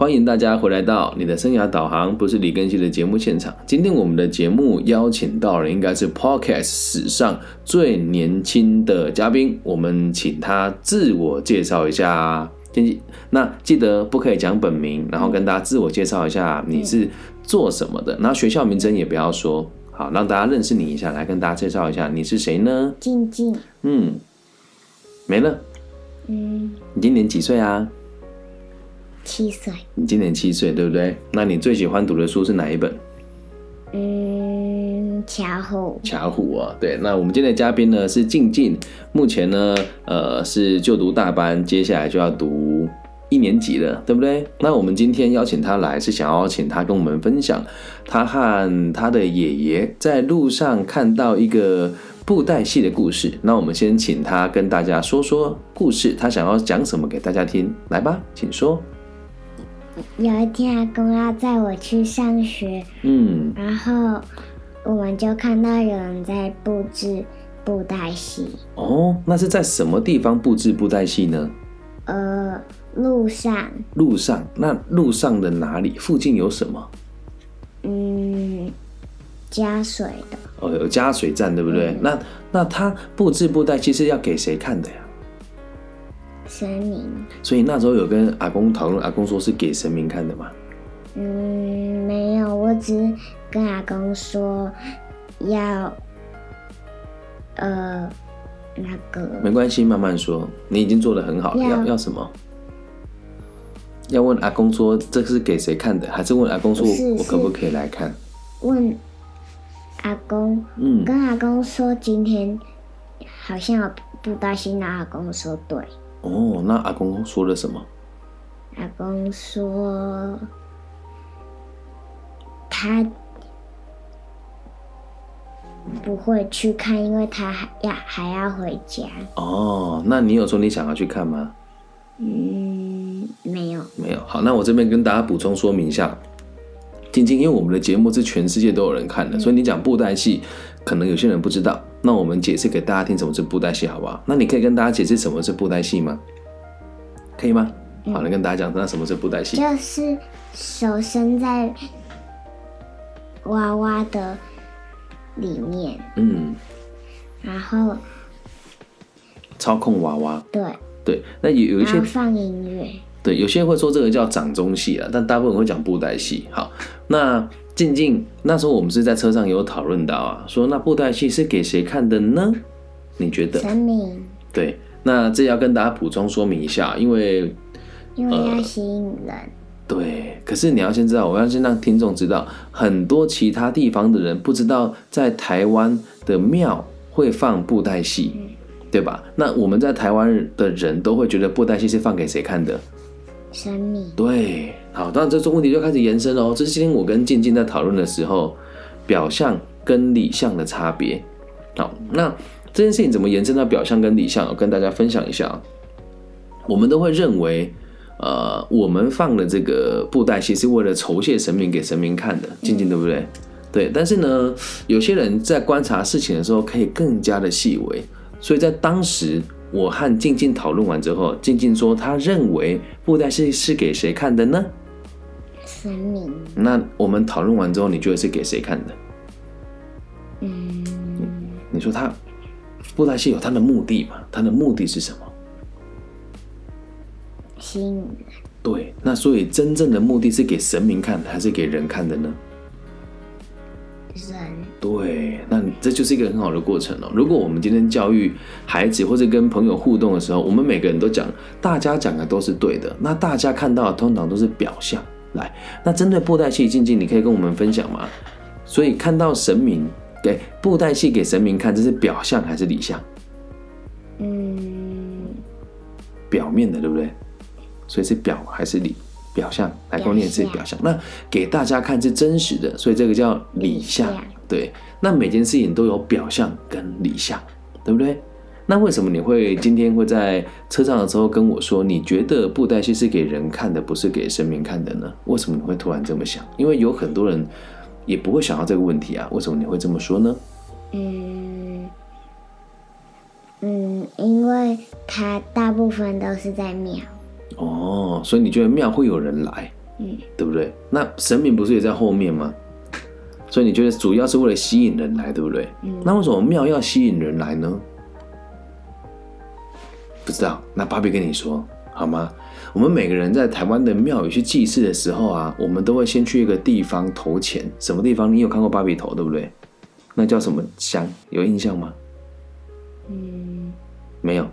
欢迎大家回来到你的生涯导航，不是李根熙的节目现场。今天我们的节目邀请到了，应该是 Podcast 史上最年轻的嘉宾，我们请他自我介绍一下。那记得不可以讲本名，然后跟大家自我介绍一下你是做什么的，然后学校名称也不要说，好让大家认识你一下，来跟大家介绍一下你是谁呢？静静，嗯，没了，嗯，你今年几岁啊？七岁，你今年七岁，对不对？那你最喜欢读的书是哪一本？嗯，巧虎，巧虎啊，对。那我们今天的嘉宾呢是静静，目前呢，呃，是就读大班，接下来就要读一年级了，对不对？那我们今天邀请他来，是想要请他跟我们分享他和他的爷爷在路上看到一个布袋戏的故事。那我们先请他跟大家说说故事，他想要讲什么给大家听，来吧，请说。有一天，阿公要载我去上学，嗯，然后我们就看到有人在布置布袋戏。哦，那是在什么地方布置布袋戏呢？呃，路上。路上？那路上的哪里？附近有什么？嗯，加水的。哦，有加水站，对不对？那那他布置布袋戏是要给谁看的呀？神明，所以那时候有跟阿公讨论，阿公说是给神明看的吗？嗯，没有，我只跟阿公说要，呃，那个没关系，慢慢说。你已经做的很好了，要要什么？要问阿公说这是给谁看的，还是问阿公说我可不可以来看？问阿公，嗯，跟阿公说今天好像有布袋戏，那阿公说对。哦，那阿公说了什么？阿公说他不会去看，因为他还要还要回家。哦，那你有说你想要去看吗？嗯，没有。没有。好，那我这边跟大家补充说明一下，晶晶，因为我们的节目是全世界都有人看的，所以你讲布袋戏，可能有些人不知道。那我们解释给大家听什么是布袋戏，好不好？那你可以跟大家解释什么是布袋戏吗？可以吗？好，来跟大家讲，那什么是布袋戏？就是手伸在娃娃的里面，嗯，然后操控娃娃。对对，那有有一些放音乐。对，有些人会说这个叫掌中戏啊，但大部分会讲布袋戏。好，那。静静，那时候我们是在车上有讨论到啊，说那布袋戏是给谁看的呢？你觉得？神明。对，那这要跟大家补充说明一下，因为因为要吸引人。对，可是你要先知道，我要先让听众知道，很多其他地方的人不知道，在台湾的庙会放布袋戏，对吧？那我们在台湾的人都会觉得布袋戏是放给谁看的？对。好，当然这种问题就开始延伸哦。这是今天我跟静静在讨论的时候，表象跟理象的差别。好，那这件事情怎么延伸到表象跟理象？我跟大家分享一下。我们都会认为，呃，我们放的这个布袋戏是为了酬谢神明给神明看的，静静对不对？对。但是呢，有些人在观察事情的时候可以更加的细微，所以在当时。我和静静讨论完之后，静静说，她认为布袋戏是给谁看的呢？神明。那我们讨论完之后，你觉得是给谁看的？嗯。你说他布袋戏有他的目的吗？他的目的是什么？吸引人。对，那所以真正的目的是给神明看的，还是给人看的呢？人。对，那这就是一个很好的过程哦。如果我们今天教育孩子或者跟朋友互动的时候，我们每个人都讲，大家讲的都是对的，那大家看到的通常都是表象。来，那针对布袋戏静静，你可以跟我们分享吗？所以看到神明给布袋戏给神明看，这是表象还是理象？嗯，表面的，对不对？所以是表还是理？表象，来跟我念自己表象。那给大家看是真实的，所以这个叫理象。对，那每件事情都有表象跟理象，对不对？那为什么你会今天会在车上的时候跟我说，你觉得布袋戏是给人看的，不是给神明看的呢？为什么你会突然这么想？因为有很多人也不会想到这个问题啊。为什么你会这么说呢？嗯嗯，因为他大部分都是在庙。哦，所以你觉得庙会有人来？嗯，对不对？那神明不是也在后面吗？所以你觉得主要是为了吸引人来，对不对？嗯那为什么庙要吸引人来呢？不知道，那芭比跟你说好吗？我们每个人在台湾的庙宇去祭祀的时候啊，我们都会先去一个地方投钱。什么地方？你有看过芭比头对不对？那叫什么香？有印象吗？嗯，没有。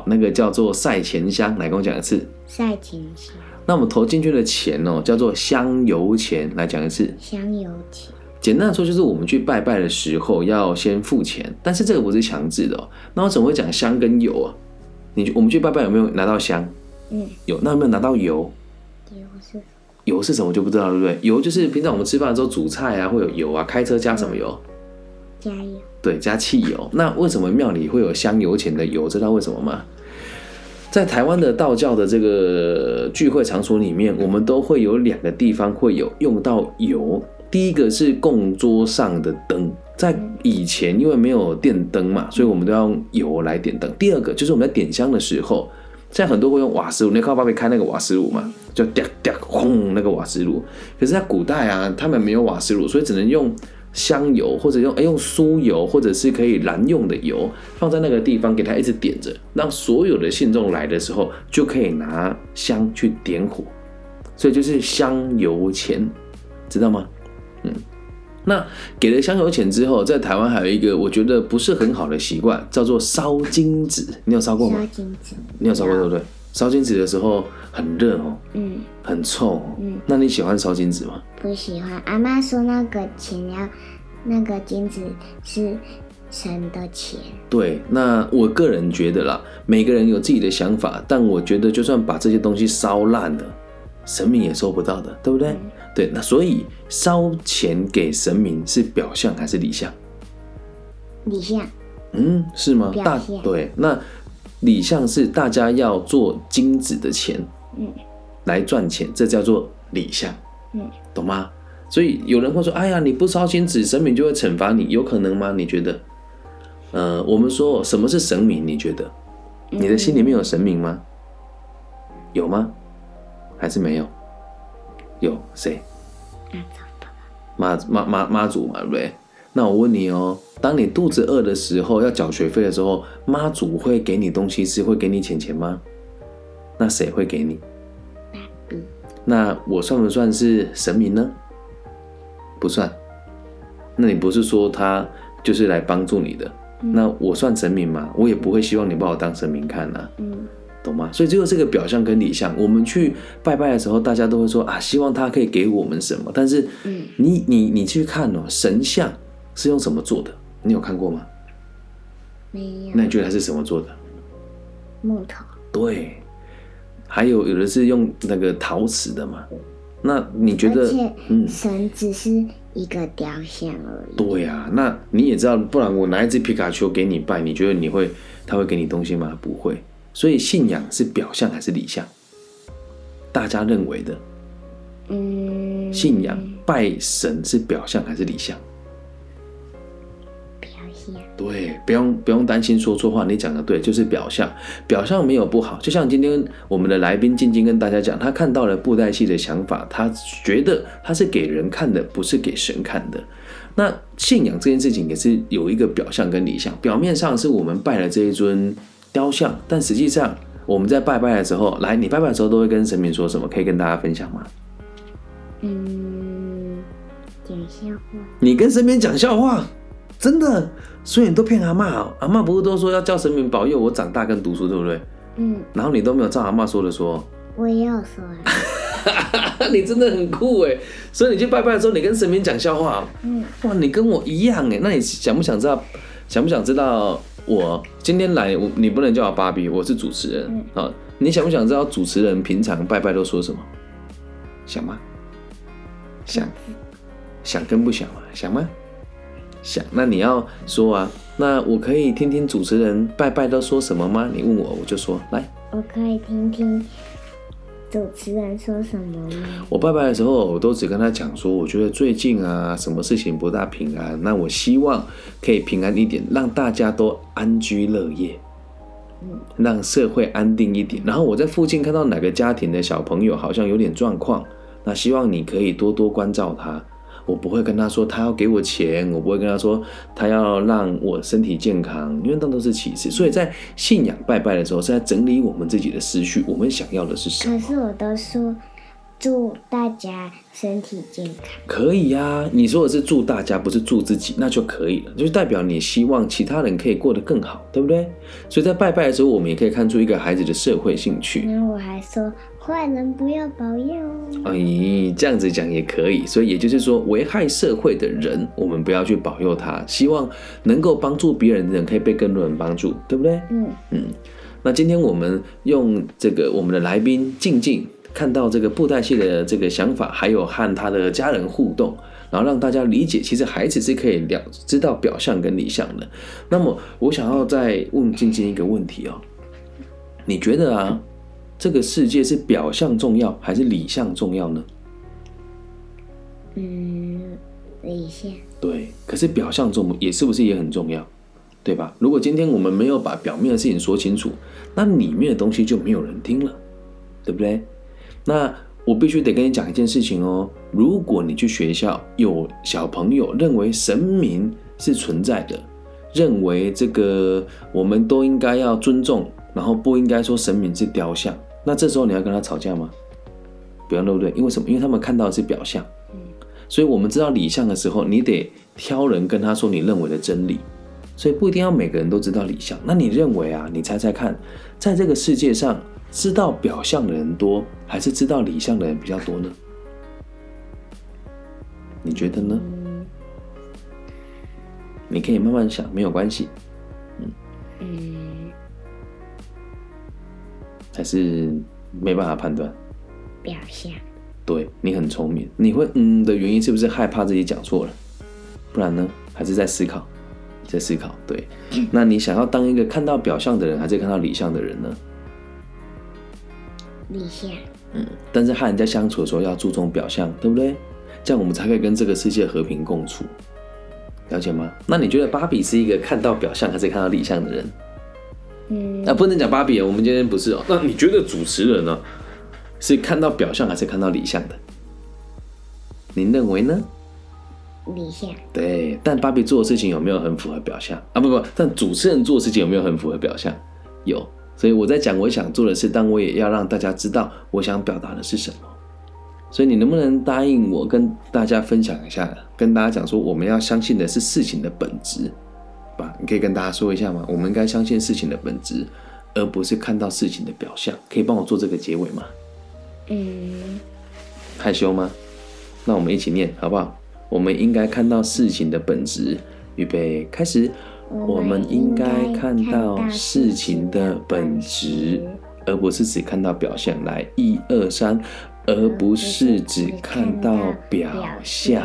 好，那个叫做赛钱香，来跟我讲一次。赛钱香那我们投进去的钱哦，叫做香油钱，来讲一次。香油钱，简单的说，就是我们去拜拜的时候要先付钱，但是这个不是强制的哦。那我怎么会讲香跟油啊？你我们去拜拜有没有拿到香？嗯，有，那有没有拿到油？油是油是什么我就不知道了，对不对？油就是平常我们吃饭的时候煮菜啊会有油啊，开车加什么油？加油，对，加汽油。那为什么庙里会有香油钱的油？知道为什么吗？在台湾的道教的这个聚会场所里面，我们都会有两个地方会有用到油。第一个是供桌上的灯，在以前因为没有电灯嘛，所以我们都要用油来点灯。第二个就是我们在点香的时候，现在很多会用瓦斯炉，你靠爸爸开那个瓦斯炉嘛，就嗲嗲轰那个瓦斯炉。可是，在古代啊，他们没有瓦斯炉，所以只能用香油或者用哎用酥油，或者是可以燃用的油，放在那个地方给它一直点着，让所有的信众来的时候就可以拿香去点火，所以就是香油钱，知道吗？嗯，那给了香油钱之后，在台湾还有一个我觉得不是很好的习惯，叫做烧金纸。你有烧过吗烧？金纸，你有烧过对不对？烧金纸的时候很热哦，嗯，很臭哦。嗯那你喜欢烧金纸吗？不喜欢。阿妈说那个钱要，那个金子是神的钱，对，那我个人觉得啦，每个人有自己的想法，但我觉得就算把这些东西烧烂了，神明也收不到的，对不对？对，那所以烧钱给神明是表象还是理象？李象，嗯，是吗？大对，那理象是大家要做金子的钱，嗯，来赚钱，这叫做理象，嗯，懂吗？所以有人会说：“哎呀，你不烧金子，神明就会惩罚你，有可能吗？”你觉得？呃，我们说什么是神明？你觉得？你的心里面有神明吗？有吗？还是没有？有谁？妈妈妈妈祖嘛，对不对？那我问你哦，当你肚子饿的时候，要缴学费的时候，妈祖会给你东西吃，会给你钱钱吗？那谁会给你？那我算不算是神明呢？不算。那你不是说他就是来帮助你的？那我算神明吗？我也不会希望你把我当神明看呐、嗯懂吗？所以只有这个表象跟理象，我们去拜拜的时候，大家都会说啊，希望他可以给我们什么。但是嗯，你你你去看哦，神像是用什么做的？你有看过吗？没有那你觉得它是什么做的？木头，对，还有有的是用那个陶瓷的嘛。那你觉得嗯，神只是一个雕像而已。对呀、那你也知道，不然我拿一只皮卡丘给你拜，你觉得你会他会给你东西吗？不会。所以信仰是表象还是理象？大家认为的嗯，信仰拜神是表象还是理象？对，不用不用担心说错话，你讲的对，就是表象，表象没有不好。就像今天我们的来宾静静跟大家讲，他看到了布袋戏的想法，他觉得他是给人看的，不是给神看的。那信仰这件事情也是有一个表象跟理想，表面上是我们拜了这一尊雕像，但实际上我们在拜拜的时候，来你拜拜的时候都会跟神明说什么？可以跟大家分享吗？嗯，讲笑话，你跟神明讲笑话，真的，所以你都骗阿妈哦。阿妈不是都说要叫神明保佑我长大跟读书，对不对？嗯，然后你都没有照阿妈说的说，我也有说啊，你真的很酷哎！所以你去拜拜的时候，你跟神明讲笑话，嗯，哇，你跟我一样哎。那你想不想知道？想不想知道我今天来？我你不能叫我芭比，我是主持人啊、你想不想知道主持人平常拜拜都说什么？想吗？想，想跟不想啊？想吗？想。那你要说啊，那我可以听听主持人拜拜都说什么吗？你问我，我就说来。我可以听听主持人说什么吗？我拜拜的时候，我都只跟他讲说，我觉得最近啊，什么事情不大平安，那我希望可以平安一点，让大家都安居乐业，让社会安定一点。然后我在附近看到哪个家庭的小朋友好像有点状况，那希望你可以多多关照他。我不会跟他说他要给我钱，我不会跟他说他要让我身体健康，因为那都是其次。所以在信仰拜拜的时候，是在整理我们自己的思绪，我们想要的是什么？可是我都说。祝大家身体健康。可以呀，你说的是祝大家，不是祝自己，那就可以了，就是代表你希望其他人可以过得更好，对不对？所以在拜拜的时候，我们也可以看出一个孩子的社会兴趣。那我还说坏人不要保佑。哎，这样子讲也可以。所以也就是说，危害社会的人，我们不要去保佑他。希望能够帮助别人的人，可以被更多人帮助，对不对？嗯嗯。那今天我们用这个我们的来宾静静。看到这个布袋戏的这个想法，还有和他的家人互动，然后让大家理解，其实孩子是可以了知道表象跟理想的。那么，我想要再问静静一个问题哦，你觉得啊，这个世界是表象重要还是理象重要呢？嗯，理想。对，可是表象重也是不是也很重要，对吧？如果今天我们没有把表面的事情说清楚，那里面的东西就没有人听了，对不对？那我必须得跟你讲一件事情哦。如果你去学校，有小朋友认为神明是存在的，认为这个我们都应该要尊重，然后不应该说神明是雕像，那这时候你要跟他吵架吗？不要，对不对？因为什么？因为他们看到的是表象，所以我们知道理象的时候，你得挑人跟他说你认为的真理，所以不一定要每个人都知道理象。那你认为啊？你猜猜看，在这个世界上。知道表象的人多，还是知道理象的人比较多呢？你觉得呢？你可以慢慢想，没有关系。嗯嗯，还是没办法判断。表象。对你很聪明，你会嗯的原因是不是害怕自己讲错了？不然呢？还是在思考，在思考。对，那你想要当一个看到表象的人，还是看到理象的人呢？理想，嗯，但是和人家相处的时候要注重表象，对不对？这样我们才可以跟这个世界和平共处，了解吗？那你觉得芭比是一个看到表象还是看到理想的人？嗯，那不能讲芭比，我们今天不是哦。那你觉得主持人呢，是看到表象还是看到理想的？您认为呢？理想。对，但芭比做的事情有没有很符合表象啊？不不，但主持人做的事情有没有很符合表象？有。所以我在讲我想做的事，但我也要让大家知道我想表达的是什么。所以你能不能答应我，跟大家分享一下，跟大家讲说，我们要相信的是事情的本质，吧？你可以跟大家说一下吗？我们应该相信事情的本质，而不是看到事情的表象。可以帮我做这个结尾吗？嗯。害羞吗？那我们一起念好不好？我们应该看到事情的本质。预备，开始。我们应该看到事情的本质，而不是只看到表象。来，一二三，而不是只看到表象。